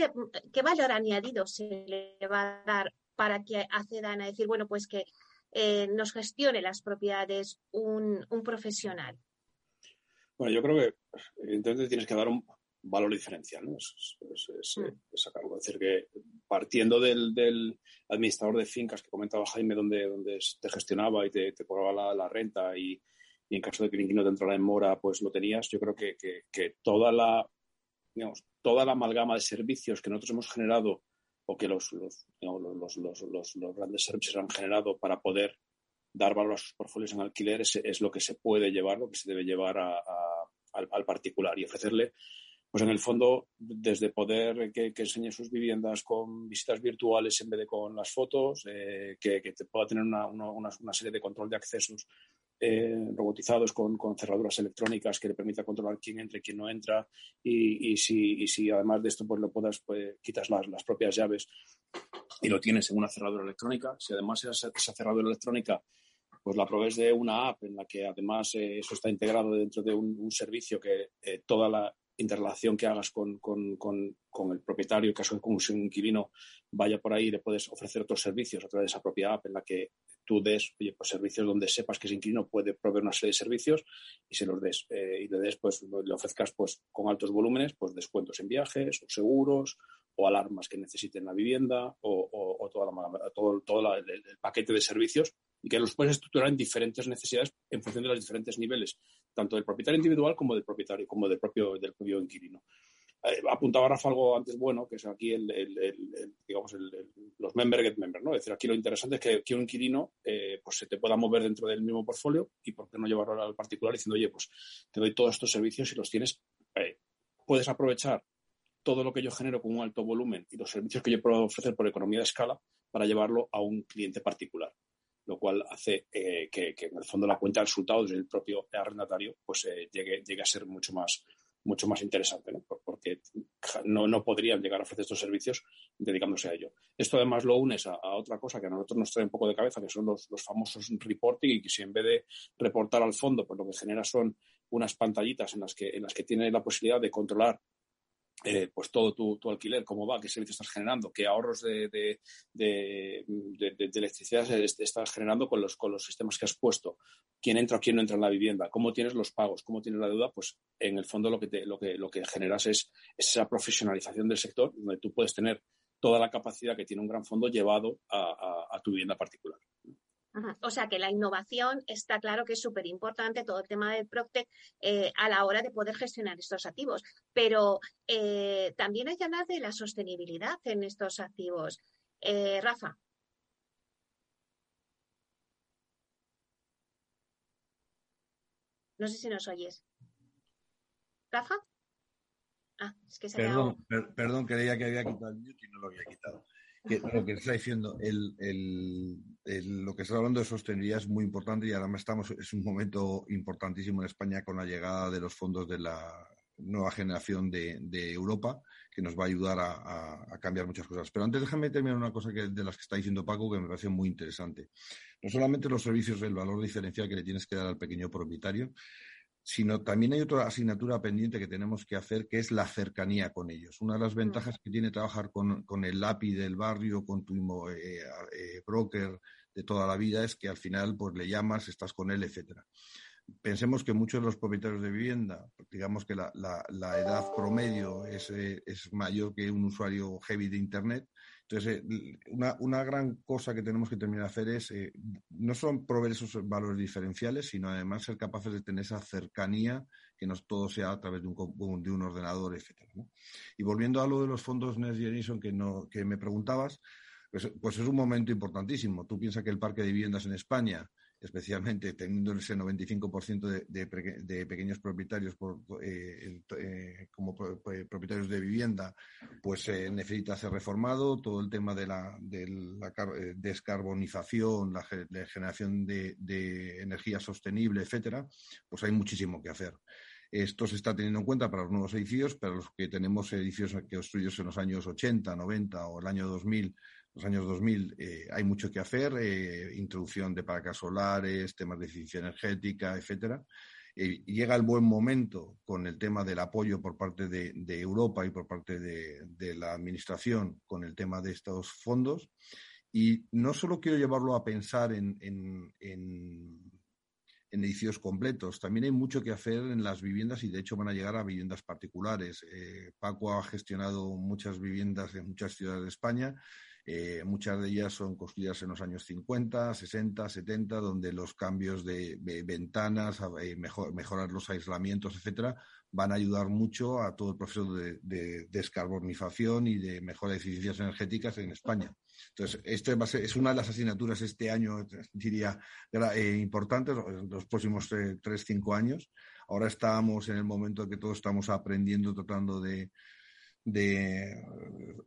¿Qué, valor añadido se le va a dar para que accedan a decir, bueno, pues que eh, nos gestione las propiedades un, un profesional? Bueno, yo creo que evidentemente tienes que dar un valor diferencial, ¿no? Es, es, mm. sacarlo. Es decir, que partiendo del, administrador de fincas que comentaba Jaime, donde, donde te gestionaba y te, te cobraba la, renta y, en caso de que el inquilino te entrara en mora, pues lo tenías, yo creo que, que, toda la digamos, toda la amalgama de servicios que nosotros hemos generado o que los, los, los, los, los grandes servicios han generado para poder dar valor a sus portfolios en alquiler es, lo que se puede llevar, lo que se debe llevar al, particular y ofrecerle, pues en el fondo, desde poder que, enseñe sus viviendas con visitas virtuales en vez de con las fotos, eh, que, pueda tener una, una, serie de control de accesos eh, robotizados con, con, cerraduras electrónicas que le permita controlar quién entra y quién no entra y, y, si, y si además de esto pues lo puedas, pues quitas las, las propias llaves y lo tienes en una cerradura electrónica. Si además esa, esa cerradura electrónica pues la provees de una app en la que además eh, eso está integrado dentro de un, servicio que eh, toda la interrelación que hagas con, con, con, el propietario, en caso de que un inquilino vaya por ahí, le puedes ofrecer otros servicios a través de esa propia app en la que tú des oye, pues servicios donde sepas que ese inquilino puede proveer una serie de servicios y se los des. Eh, y le des, pues, le ofrezcas pues, con altos volúmenes, pues descuentos en viajes o seguros o alarmas que necesiten la vivienda o, o, la, todo, todo el, paquete de servicios y que los puedes estructurar en diferentes necesidades en función de los diferentes niveles, tanto del propietario individual como del propietario, como del propio, del propio inquilino. Eh, apuntaba Rafa algo antes bueno, que es aquí el, digamos los member get member, ¿no? Es decir, aquí lo interesante es que, que un inquilino eh, pues se te pueda mover dentro del mismo portfolio y por qué no llevarlo al particular diciendo, oye, pues te doy todos estos servicios y los tienes eh, puedes aprovechar todo lo que yo genero con un alto volumen y los servicios que yo puedo ofrecer por economía de escala para llevarlo a un cliente particular, lo cual hace eh, que, en el fondo la cuenta de resultados del propio arrendatario pues eh, llegue, llegue a ser mucho más, mucho más interesante, porque no, no, podrían llegar a ofrecer estos servicios dedicándose a ello. Esto además lo unes a, otra cosa que a nosotros nos trae un poco de cabeza, que son los, los, famosos reporting y que si en vez de reportar al fondo, pues lo que genera son unas pantallitas en las que, en las que tiene la posibilidad de controlar eh, pues todo tu, alquiler, cómo va, qué servicio estás generando, qué ahorros de, de, electricidad estás generando con los, con los sistemas que has puesto, quién entra o quién no entra en la vivienda, cómo tienes los pagos, cómo tienes la deuda, pues en el fondo lo que, lo que, lo que generas es esa profesionalización del sector, donde tú puedes tener toda la capacidad que tiene un gran fondo llevado a tu vivienda particular. O sea que la innovación está claro que es súper importante, todo el tema del Proctec, eh, a la hora de poder gestionar estos activos. Pero eh, también hay que hablar de la sostenibilidad en estos activos. Eh, Rafa. No sé si nos oyes. ¿Rafa? Ah, es que se perdón, perdón, creía que había quitado el mute y no lo había quitado lo que está diciendo, lo que está hablando de sostenibilidad es muy importante y además estamos, es un momento importantísimo en España con la llegada de los fondos de la nueva generación de, Europa, que nos va a ayudar a, cambiar muchas cosas. Pero antes déjame terminar una cosa que, de las que está diciendo Paco que me parece muy interesante. No solamente los servicios, el valor diferencial que le tienes que dar al pequeño propietario, sino también hay otra asignatura pendiente que tenemos que hacer, que es la cercanía con ellos. Una de las mm. ventajas que tiene trabajar con, el API del barrio, con tu eh, eh, broker de toda la vida, es que al final pues le llamas, estás con él, etcétera. Pensemos que muchos de los propietarios de vivienda, digamos que la, edad promedio es, eh, es mayor que un usuario heavy de Internet, entonces, eh, una, gran cosa que tenemos que terminar de hacer es eh, no solo proveer esos valores diferenciales, sino además ser capaces de tener esa cercanía, que no todo sea a través de un, de un ordenador, etc. Y volviendo a lo de los fondos Next Generation que, no, que me preguntabas, pues, pues es un momento importantísimo. Tú piensas que el parque de viviendas en España especialmente teniendo ese 95% de, de, de, pequeños propietarios eh, eh, como propietarios de vivienda, pues eh, necesita ser reformado. Todo el tema de la, de descarbonización, la, generación de, energía sostenible, etcétera, pues hay muchísimo que hacer. Esto se está teniendo en cuenta para los nuevos edificios, para los que tenemos edificios que construidos en los años 80, 90 o el año 2000 los años 2000 eh, hay mucho que hacer, eh, introducción de placas solares, temas de eficiencia energética, etcétera. Eh, llega el buen momento con el tema del apoyo por parte de, Europa y por parte de, la Administración con el tema de estos fondos. Y no solo quiero llevarlo a pensar en, edificios completos. También hay mucho que hacer en las viviendas y de hecho van a llegar a viviendas particulares. Paco ha gestionado muchas viviendas en muchas ciudades de España eh, muchas de ellas son construidas en los años 50, 60, 70, donde los cambios de, ventanas, eh, mejorar los aislamientos, etcétera, van a ayudar mucho a todo el proceso de, descarbonización y de mejora de eficiencias energéticas en España. Entonces, esto es una de las asignaturas este año, diría, eh, importantes, los próximos tres, cinco años. Ahora estamos en el momento en que todos estamos aprendiendo, tratando de, de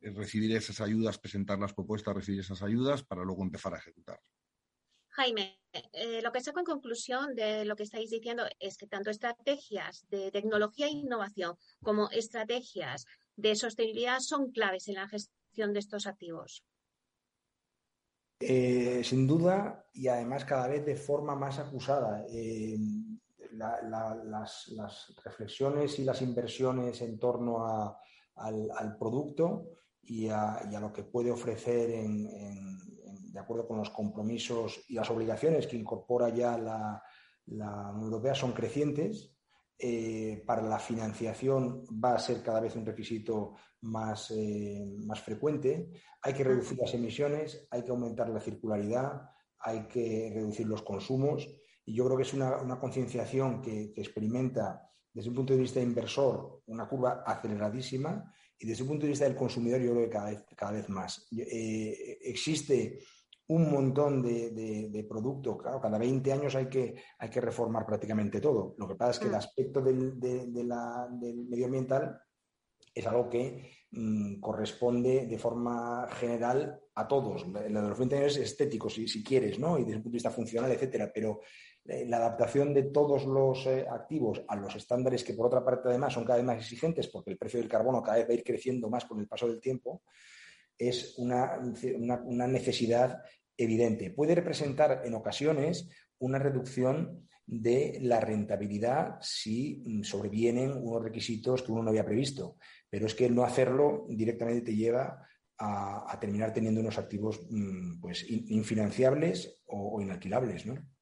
eh, recibir esas ayudas, presentar las propuestas, recibir esas ayudas para luego empezar a ejecutar. Jaime, eh, lo que saco en conclusión de lo que estáis diciendo es que tanto estrategias de tecnología e innovación como estrategias de sostenibilidad son claves en la gestión de estos activos. Eh, sin duda, y además cada vez de forma más acusada. las, reflexiones y las inversiones en torno a, al, producto y a, lo que puede ofrecer de acuerdo con los compromisos y las obligaciones que incorpora ya la, Unión Europea son crecientes. Eh, para la financiación va a ser cada vez un requisito más, eh, más frecuente. Hay que reducir las emisiones, hay que aumentar la circularidad, hay que reducir los consumos. Y yo creo que es una, concienciación que, que experimenta desde un punto de vista inversor, una curva aceleradísima y desde un punto de vista del consumidor, yo creo que cada vez, cada vez más. Eh, existe un montón de, de, productos, claro, cada 20 años hay que, hay que reformar prácticamente todo. Lo que pasa es que el mm. aspecto del, del medioambiental es algo que mm, corresponde de forma general a todos. La de los 20 años es estético, si, si, quieres, ¿no? Y desde el punto de vista funcional, etcétera, pero la adaptación de todos los eh, activos a los estándares que, por otra parte, además, son cada vez más exigentes porque el precio del carbono cada vez va a ir creciendo más con el paso del tiempo, es una, una necesidad evidente. Puede representar en ocasiones una reducción de la rentabilidad si mm, sobrevienen unos requisitos que uno no había previsto. Pero es que el no hacerlo directamente te lleva a, terminar teniendo unos activos mm, pues, infinanciables o, o inalquilables, ¿no?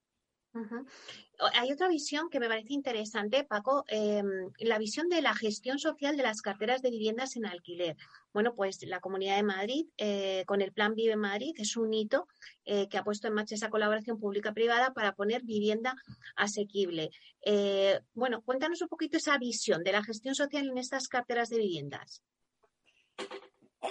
Hay otra visión que me parece interesante, Paco, em, la visión de la gestión social de las carteras de viviendas en alquiler. Bueno, pues la Comunidad de Madrid, eh, con el Plan Vive Madrid, es un hito eh, que ha puesto en marcha esa colaboración pública-privada para poner vivienda asequible. Eh, bueno, cuéntanos un poquito esa visión de la gestión social en estas carteras de viviendas.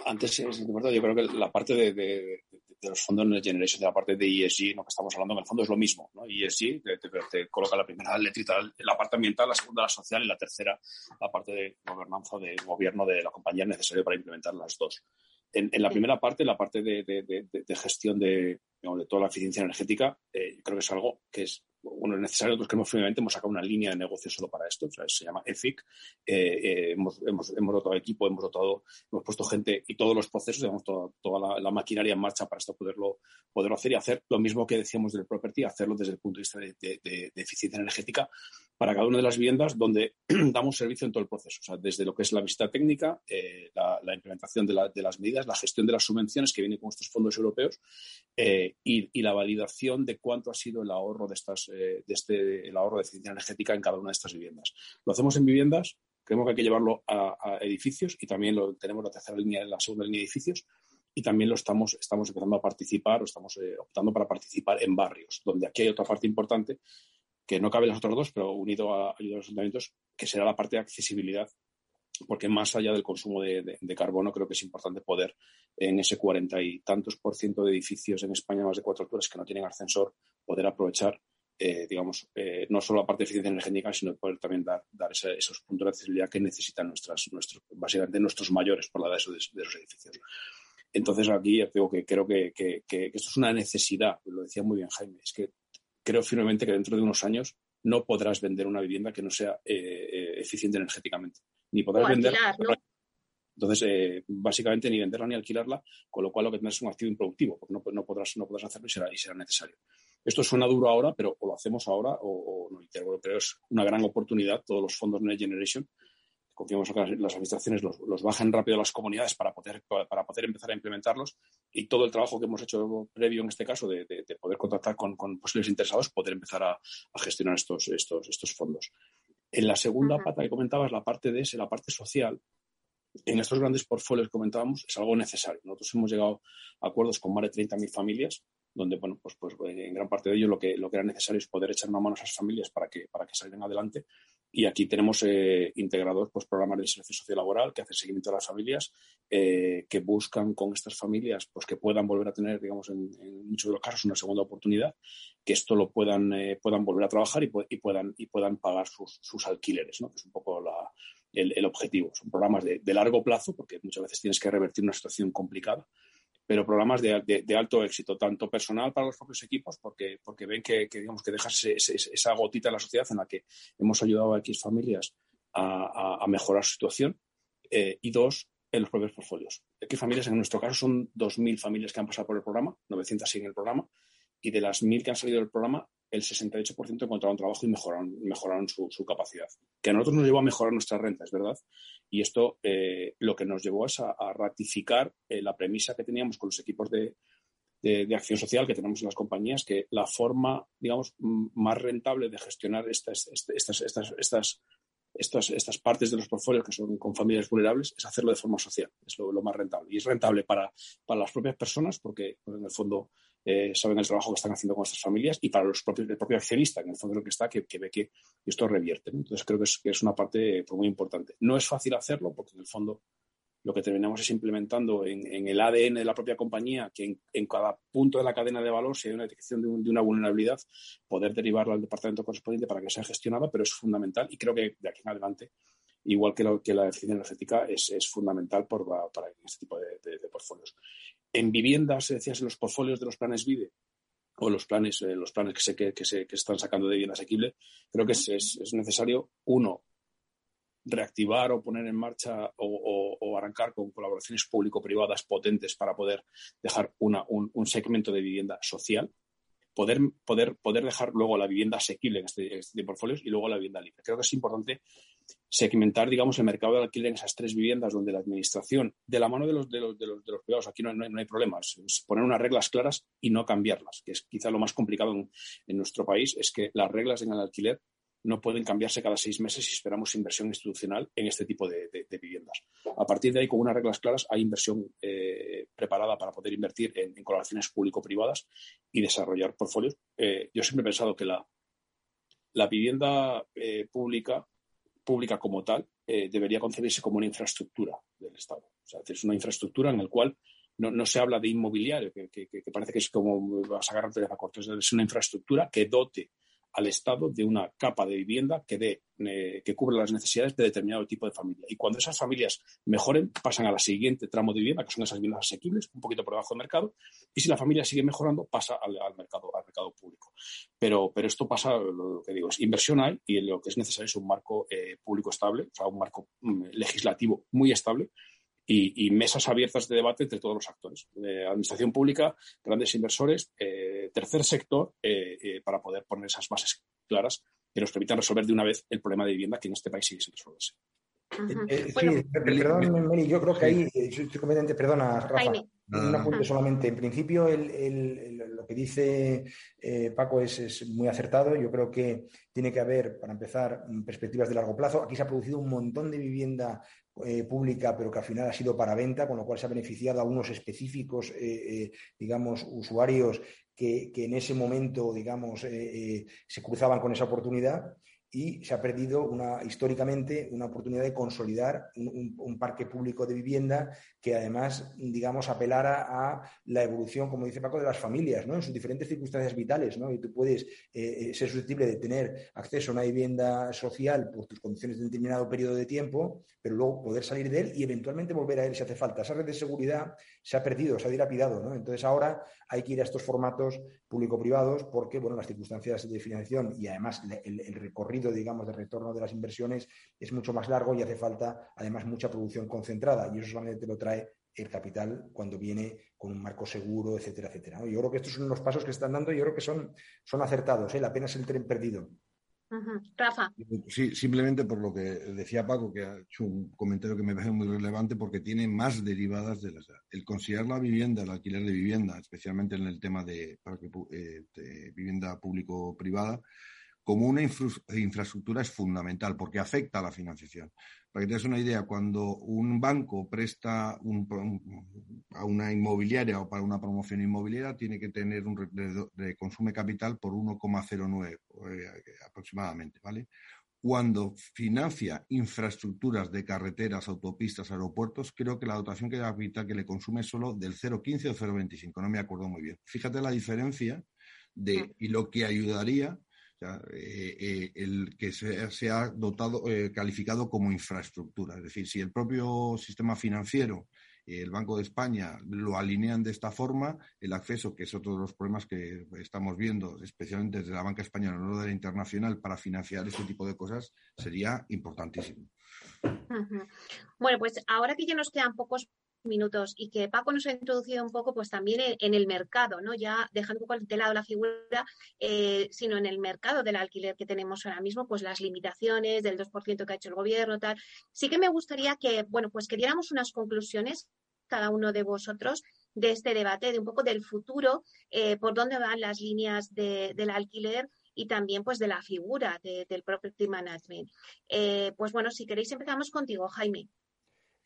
Antes, yo creo que la parte de, de los fondos Next Generation, de la parte de ESG, lo que estamos hablando, en el fondo es lo mismo. ¿no? ESG te, te, coloca la primera letrita, la parte ambiental, la segunda la social y la tercera la parte de gobernanza de gobierno de la compañía necesario para implementar las dos. En, la primera parte, la parte de, de, gestión de, de, toda la eficiencia energética, eh, creo que es algo que es bueno, es necesario, nosotros creemos firmemente, hemos sacado una línea de negocio solo para esto, se llama EFIC, eh, eh, hemos, hemos, hemos, dotado equipo, hemos dotado, hemos puesto gente y todos los procesos, digamos, toda, toda la, maquinaria en marcha para esto poderlo, poderlo hacer y hacer lo mismo que decíamos del property, hacerlo desde el punto de vista de, eficiencia energética para cada una de las viviendas donde damos servicio en todo el proceso, o sea, desde lo que es la visita técnica, eh, la, implementación de, las medidas, la gestión de las subvenciones que viene con estos fondos europeos y la validación de cuánto ha sido el ahorro de estas eh, de este, el ahorro de eficiencia energética en cada una de estas viviendas. Lo hacemos en viviendas, creemos que hay que llevarlo a, edificios y también lo tenemos la tercera línea, la segunda línea de edificios y también lo estamos, estamos empezando a participar o estamos eh, optando para participar en barrios, donde aquí hay otra parte importante que no cabe las otras dos, pero unido a ayuda a los ayuntamientos, que será la parte de accesibilidad porque más allá del consumo de, carbono, creo que es importante poder, en ese cuarenta y tantos por ciento de edificios en España, más de cuatro alturas que no tienen ascensor, poder aprovechar eh, digamos, eh, no solo la parte de eficiencia energética, sino poder también dar, dar esos puntos de accesibilidad que necesitan nuestras, nuestros, básicamente nuestros mayores por la edad de, de esos edificios. Entonces aquí digo que creo que, que, esto es una necesidad, lo decía muy bien Jaime, es que creo firmemente que dentro de unos años no podrás vender una vivienda que no sea eh, eficiente energéticamente. Ni podrás vender. Entonces, básicamente ni venderla ni alquilarla, con lo cual lo que tendrás es un activo improductivo, porque no, no, podrás, no podrás hacerlo y será, y será necesario. Esto suena duro ahora, pero o lo hacemos ahora o, no. Pero es una gran oportunidad. Todos los fondos Next Generation, confiamos en que las administraciones los, bajen rápido a las comunidades para poder, para poder empezar a implementarlos y todo el trabajo que hemos hecho previo en este caso de, poder contactar con, posibles interesados, poder empezar a, gestionar estos, estos, estos fondos. En la segunda pata que comentabas, la parte de ese, la parte social, en estos grandes portfolios que comentábamos, es algo necesario. Nosotros hemos llegado a acuerdos con más de 30.000 familias donde, bueno, pues, pues eh, en gran parte de ello lo que, lo que era necesario es poder echar una mano a esas familias para que, para que salgan adelante. Y aquí tenemos eh, integrados pues, programas de inserción sociolaboral que hacen seguimiento a las familias, eh, que buscan con estas familias pues, que puedan volver a tener, digamos, en, muchos de los casos, una segunda oportunidad, que esto lo puedan, puedan volver a trabajar y, y, puedan, y puedan pagar sus, sus alquileres, ¿no? que es un poco la, el, el, objetivo. Son programas de, de largo plazo, porque muchas veces tienes que revertir una situación complicada pero programas de, alto éxito, tanto personal para los propios equipos, porque, porque ven que, digamos, que dejas esa gotita en la sociedad en la que hemos ayudado a X familias a, a, mejorar su situación, eh, y dos, en los propios portfolios. X familias, en nuestro caso, son 2.000 familias que han pasado por el programa, 900 siguen el programa, y de las 1.000 que han salido del programa, el 68% encontraron trabajo y mejoraron, mejoraron su, capacidad. Que a nosotros nos llevó a mejorar nuestra renta, es verdad. Y esto eh, lo que nos llevó es a, ratificar eh, la premisa que teníamos con los equipos de, acción social que tenemos en las compañías, que la forma, digamos, más rentable de gestionar estas, estas, estas, estas, estas, estas partes de los portfolios que son con familias vulnerables es hacerlo de forma social, es lo, más rentable. Y es rentable para, para las propias personas porque, en el fondo, eh, saben el trabajo que están haciendo con estas familias y para los propios, el propio accionista, en el fondo lo que está, que, ve que esto revierte. Entonces creo que es, que es una parte pues, muy importante. No es fácil hacerlo porque en el fondo lo que terminamos es implementando en, el ADN de la propia compañía que en, cada punto de la cadena de valor, si hay una detección de, una vulnerabilidad, poder derivarla al departamento correspondiente para que sea gestionada, pero es fundamental y creo que de aquí en adelante igual que, que la eficiencia energética es, fundamental para este tipo de, portfolios. En viviendas, decías, en los portfolios de los planes VIDE, o los planes, eh, los planes que se, que, se, que están sacando de vivienda asequible, creo que es, es, necesario, uno, reactivar o poner en marcha o, arrancar con colaboraciones público-privadas potentes para poder dejar una, un, un, segmento de vivienda social, poder, poder, poder dejar luego la vivienda asequible en este, este tipo de portfolios y luego la vivienda libre. Creo que es importante segmentar, digamos, el mercado del alquiler en esas tres viviendas donde la administración, de la mano de los, de los, de los, privados, aquí no, hay, problemas, es poner unas reglas claras y no cambiarlas, que es quizá lo más complicado en, en nuestro país, es que las reglas en el alquiler no pueden cambiarse cada seis meses si esperamos inversión institucional en este tipo de, viviendas. A partir de ahí, con unas reglas claras, hay inversión eh, preparada para poder invertir en, colaboraciones público-privadas y desarrollar portfolios. Eh, yo siempre he pensado que la, la vivienda eh, pública, pública como tal debería concebirse como una infraestructura del Estado. O sea, es una infraestructura en la cual no, se habla de inmobiliario, que, parece que es como vas a agarrarte de la corte. Es una infraestructura que dote al Estado de una capa de vivienda que, dé, eh, que cubra las necesidades de determinado tipo de familia. Y cuando esas familias mejoren, pasan a la siguiente tramo de vivienda, que son esas viviendas asequibles, un poquito por debajo del mercado. Y si la familia sigue mejorando, pasa al, mercado, al mercado público. Pero, pero esto pasa, lo que digo, es inversión hay y lo que es necesario es un marco eh, público estable, o sea, un marco mm, legislativo muy estable y, mesas abiertas de debate entre todos los actores, administración pública, grandes inversores, eh, tercer sector, eh, eh, para poder poner esas bases claras que nos permitan resolver de una vez el problema de vivienda que en este país sigue sin resolverse. sí, perdón, Meli, yo creo que ahí, estoy completamente, perdona, Rafa, un apunte solamente. En principio, lo que dice Paco es, es, muy acertado. Yo creo que tiene que haber, para empezar, perspectivas de largo plazo. Aquí se ha producido un montón de vivienda eh, pública, pero que al final ha sido para venta, con lo cual se ha beneficiado a unos específicos, eh, eh, digamos, usuarios que, que, en ese momento, digamos, se cruzaban con esa oportunidad y se ha perdido una, históricamente una oportunidad de consolidar un, parque público de vivienda que además, digamos, apelara a la evolución, como dice Paco, de las familias, ¿no? En sus diferentes circunstancias vitales, ¿no? Y tú puedes eh, eh, ser susceptible de tener acceso a una vivienda social por tus condiciones de determinado periodo de tiempo, pero luego poder salir de él y eventualmente volver a él si hace falta. Esa red de seguridad se ha perdido, se ha dilapidado, ¿no? Entonces ahora hay que ir a estos formatos público-privados porque, bueno, las circunstancias de financiación y además el recorrido digamos, de retorno de las inversiones es mucho más largo y hace falta, además, mucha producción concentrada. Y eso solamente lo trae el capital cuando viene con un marco seguro, etcétera, etcétera. Yo creo que estos son los pasos que están dando y yo creo que son, son acertados. ¿eh? La pena es el tren perdido. Rafa. Sí, simplemente por lo que decía Paco, que ha hecho un comentario que me parece muy relevante porque tiene más derivadas de las. El considerar la vivienda, el alquiler de vivienda, especialmente en el tema de, eh, de vivienda público-privada, como una infraestructura es fundamental porque afecta a la financiación. Para que te des una idea, cuando un banco presta a una inmobiliaria o para una promoción inmobiliaria, tiene que tener un de, de capital por 1,09 eh, aproximadamente, ¿vale? Cuando financia infraestructuras de carreteras, autopistas, aeropuertos, creo que la dotación que capital que le consume es solo del 0,15 o 0,25, no me acuerdo muy bien. Fíjate la diferencia de y lo que ayudaría eh, eh, el que se, ha dotado, eh, calificado como infraestructura. Es decir, si el propio sistema financiero, el Banco de España, lo alinean de esta forma, el acceso, que es otro de los problemas que estamos viendo, especialmente desde la banca española, no de la internacional, para financiar este tipo de cosas, sería importantísimo. Bueno, pues ahora que ya nos quedan pocos minutos y que Paco nos ha introducido un poco pues también en, el mercado, ¿no? Ya dejando un poco de lado la figura, eh, sino en el mercado del alquiler que tenemos ahora mismo, pues las limitaciones del 2% que ha hecho el gobierno, tal. Sí que me gustaría que, bueno, pues que diéramos unas conclusiones cada uno de vosotros de este debate, de un poco del futuro, eh, por dónde van las líneas del alquiler y también pues de la figura del property management. Eh, pues bueno, si queréis empezamos contigo, Jaime.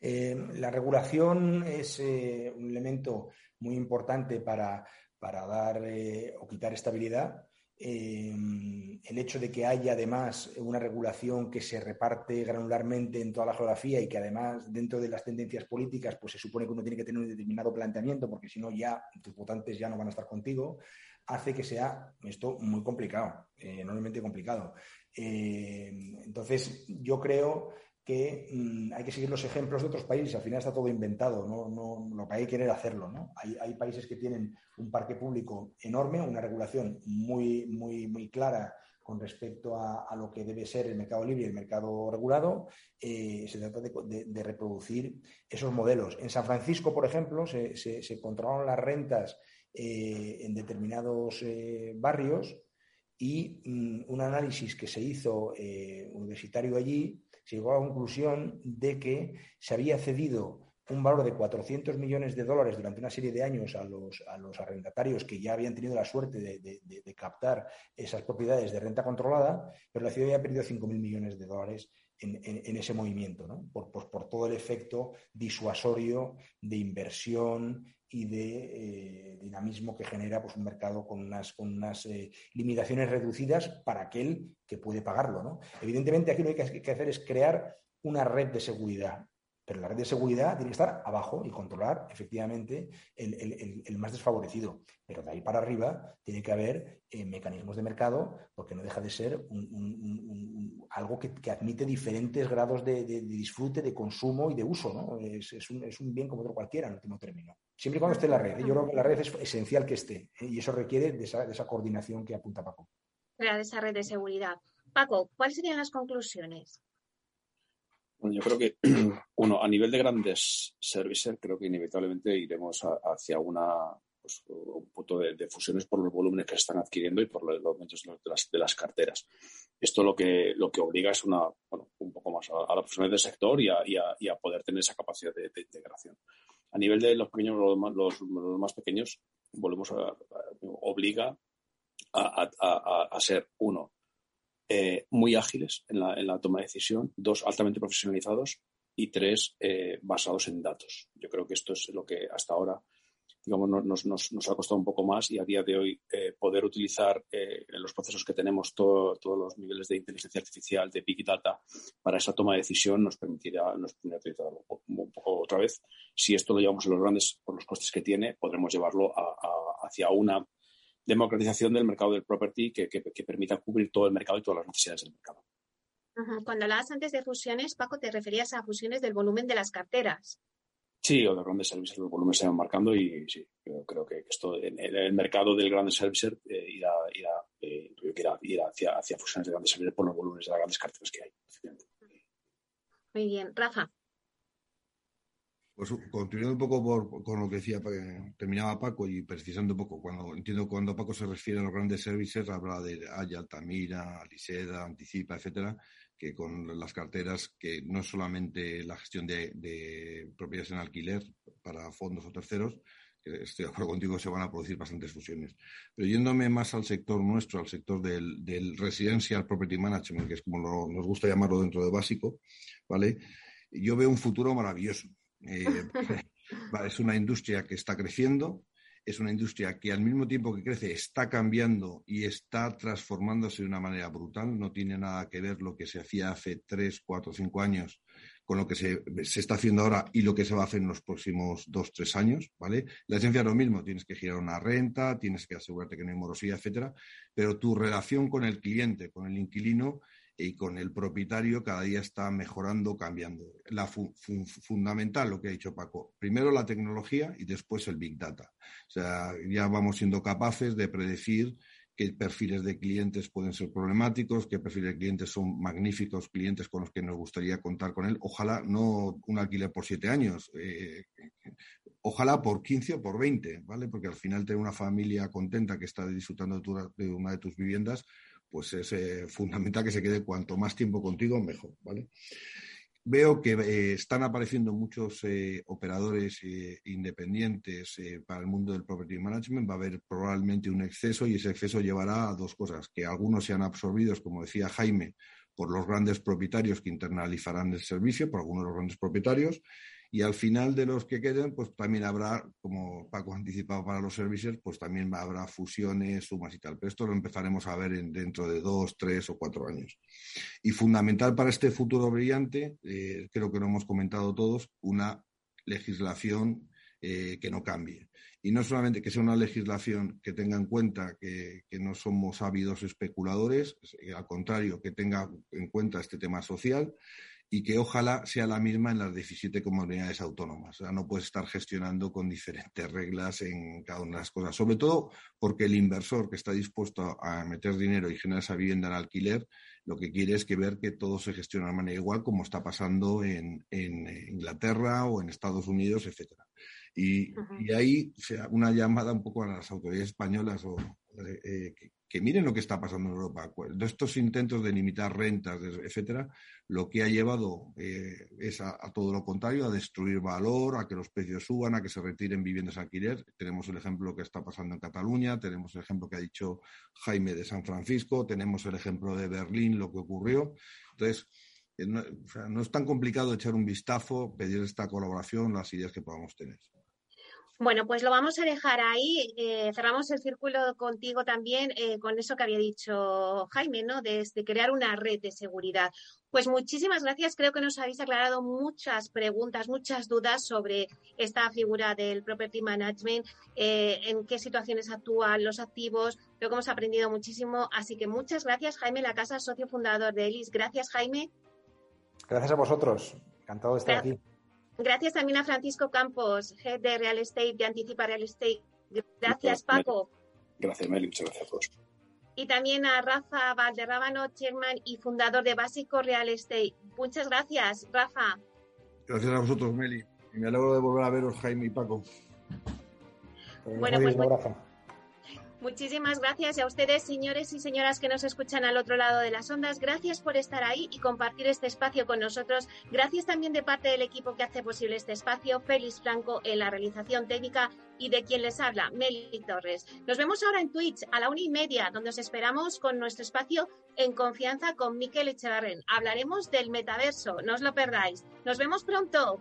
Eh, la regulación es eh, un elemento muy importante para, dar eh, o quitar estabilidad. el hecho de que haya además una regulación que se reparte granularmente en toda la geografía y que además dentro de las tendencias políticas pues se supone que uno tiene que tener un determinado planteamiento porque si no ya tus votantes ya no van a estar contigo, hace que sea esto muy complicado, enormemente complicado. entonces yo creo que mm, hay que seguir los ejemplos de otros países. Al final está todo inventado, no, no lo que hay que querer hacerlo. ¿no? Hay, hay, países que tienen un parque público enorme, una regulación muy, muy, muy clara con respecto a, lo que debe ser el mercado libre y el mercado regulado, eh, se trata de, reproducir esos modelos. En San Francisco, por ejemplo, se, se, controlaron las rentas eh, en determinados eh, barrios y mm, un análisis que se hizo universitario allí se llegó a la conclusión de que se había cedido un valor de 400 millones de dólares durante una serie de años a los, a los arrendatarios que ya habían tenido la suerte de, captar esas propiedades de renta controlada, pero la ciudad había perdido 5.000 millones de dólares en, ese movimiento, ¿no? por, por, todo el efecto disuasorio de inversión y de eh, dinamismo que genera pues, un mercado con unas, con unas eh, limitaciones reducidas para aquel que puede pagarlo. ¿no? Evidentemente, aquí lo que hay que hacer es crear una red de seguridad pero la red de seguridad tiene que estar abajo y controlar efectivamente el, más desfavorecido. Pero de ahí para arriba tiene que haber eh, mecanismos de mercado porque no deja de ser algo que, admite diferentes grados de, disfrute, de consumo y de uso. ¿no? Es, un, bien como otro cualquiera en último término. Siempre y cuando esté la red. ¿eh? Yo creo que la red es esencial que esté ¿eh? y eso requiere de esa, de esa coordinación que apunta Paco. Crear esa red de seguridad. Paco, ¿cuáles serían las conclusiones? Bueno, yo creo que, uno, a nivel de grandes services, creo que inevitablemente iremos hacia una, pues, un punto de, fusiones por los volúmenes que se están adquiriendo y por los aumentos de las, de las carteras. Esto lo que, lo que obliga es una, bueno, un poco más a, la personas del sector y a, y, a, poder tener esa capacidad de, integración. A nivel de los pequeños, los, más pequeños, volvemos a, obliga a, ser, uno, eh, muy ágiles en la, en la, toma de decisión, dos, altamente profesionalizados y tres, eh, basados en datos. Yo creo que esto es lo que hasta ahora digamos, nos, nos, nos, ha costado un poco más y a día de hoy eh, poder utilizar en los procesos que tenemos todos los niveles de inteligencia artificial, de Big Data, para esa toma de decisión nos permitirá, nos permitirá un otra vez. Si esto lo llevamos a los grandes por los costes que tiene, podremos llevarlo hacia una democratización del mercado del property que, permita cubrir todo el mercado y todas las necesidades del mercado. Cuando hablabas antes de fusiones, Paco, te referías a fusiones del volumen de las carteras. Sí, o de grandes servicios, los volúmenes se van marcando y sí, creo, que esto en, el mercado del grandes servicios eh, irá, eh, irá, hacia, hacia, fusiones de grandes servicios por los volúmenes de las grandes carteras que hay. Muy bien. Rafa. Pues continuando un poco con lo que decía, terminaba Paco y precisando un poco, cuando entiendo cuando Paco se refiere a los grandes servicios, habla de Haya, Altamira, Aliseda, Anticipa, etcétera, que con las carteras, que no es solamente la gestión de, propiedades en alquiler para fondos o terceros, que estoy de acuerdo contigo, se van a producir bastantes fusiones. Pero yéndome más al sector nuestro, al sector del, del Residential Property Management, que es como nos gusta llamarlo dentro de básico, ¿vale? Yo veo un futuro maravilloso eh, es una industria que está creciendo, es una industria que al mismo tiempo que crece está cambiando y está transformándose de una manera brutal. No tiene nada que ver lo que se hacía hace tres, cuatro, cinco años con lo que se, está haciendo ahora y lo que se va a hacer en los próximos dos, tres años, ¿vale? La esencia es lo mismo, tienes que girar una renta, tienes que asegurarte que no hay morosidad, etcétera, pero tu relación con el cliente, con el inquilino, y con el propietario cada día está mejorando, cambiando. La fundamental, lo que ha dicho Paco, primero la tecnología y después el Big Data. O sea, ya vamos siendo capaces de predecir qué perfiles de clientes pueden ser problemáticos, qué perfiles de clientes son magníficos clientes con los que nos gustaría contar con él. Ojalá no un alquiler por siete años, eh, ojalá por 15 o por 20, ¿vale? Porque al final tener una familia contenta que está disfrutando de una de tus viviendas, pues es eh, fundamental que se quede cuanto más tiempo contigo, mejor, ¿vale? Veo que eh, están apareciendo muchos eh, operadores independientes para el mundo del property management. Va a haber probablemente un exceso y ese exceso llevará a dos cosas, que algunos sean absorbidos, como decía Jaime, por los grandes propietarios que internalizarán el servicio, por algunos de los grandes propietarios, y al final de los que queden, pues también habrá, como Paco ha anticipado para los servicios, pues también habrá fusiones, sumas y tal. Pero esto lo empezaremos a ver en, dentro de dos, tres o cuatro años. Y fundamental para este futuro brillante, eh, creo que lo hemos comentado todos, una legislación eh, que no cambie. Y no solamente que sea una legislación que tenga en cuenta que, que no somos ávidos especuladores, eh, al contrario, que tenga en cuenta este tema social y que ojalá sea la misma en las 17 comunidades autónomas. O sea, no puedes estar gestionando con diferentes reglas en cada una de las cosas, sobre todo porque el inversor que está dispuesto a meter dinero y generar esa vivienda en alquiler, lo que quiere es que ver que todo se gestiona de manera igual como está pasando en, Inglaterra o en Estados Unidos, etcétera. Y, y ahí sea, una llamada un poco a las autoridades españolas o, eh, que miren lo que está pasando en Europa. De estos intentos de limitar rentas, etcétera, lo que ha llevado eh, es a, todo lo contrario, a destruir valor, a que los precios suban, a que se retiren viviendas alquiler. Tenemos el ejemplo que está pasando en Cataluña, tenemos el ejemplo que ha dicho Jaime de San Francisco, tenemos el ejemplo de Berlín, lo que ocurrió. Entonces, eh, no, no es tan complicado echar un vistazo, pedir esta colaboración, las ideas que podamos tener. Bueno, pues lo vamos a dejar ahí. Eh, cerramos el círculo contigo también eh, con eso que había dicho Jaime, ¿no? De, crear una red de seguridad. Pues muchísimas gracias. Creo que nos habéis aclarado muchas preguntas, muchas dudas sobre esta figura del property management, eh, en qué situaciones actúan los activos. Creo que hemos aprendido muchísimo. Así que muchas gracias, Jaime La Casa, socio fundador de ELIS. Gracias, Jaime. Gracias a vosotros. Encantado de estar aquí. Gracias también a Francisco Campos, Head de Real Estate, de Anticipa Real Estate. Gracias, Paco. Gracias, Meli. Muchas gracias a todos. Y también a Rafa Valderrábano, chairman y fundador de Básico Real Estate. Muchas gracias, Rafa. Gracias a vosotros, Meli. Y me alegro de volver a veros, Jaime y Paco. Bueno, pues, Rafa. Muchísimas gracias a ustedes, señores y señoras que nos escuchan al otro lado de las ondas. Gracias por estar ahí y compartir este espacio con nosotros. Gracias también de parte del equipo que hace posible este espacio, Félix Franco en la realización técnica y de quien les habla, Meli Torres. Nos vemos ahora en Twitch a la una y media, donde os esperamos con nuestro espacio en confianza con Miquel Echevarren. Hablaremos del metaverso, no os lo perdáis. Nos vemos pronto.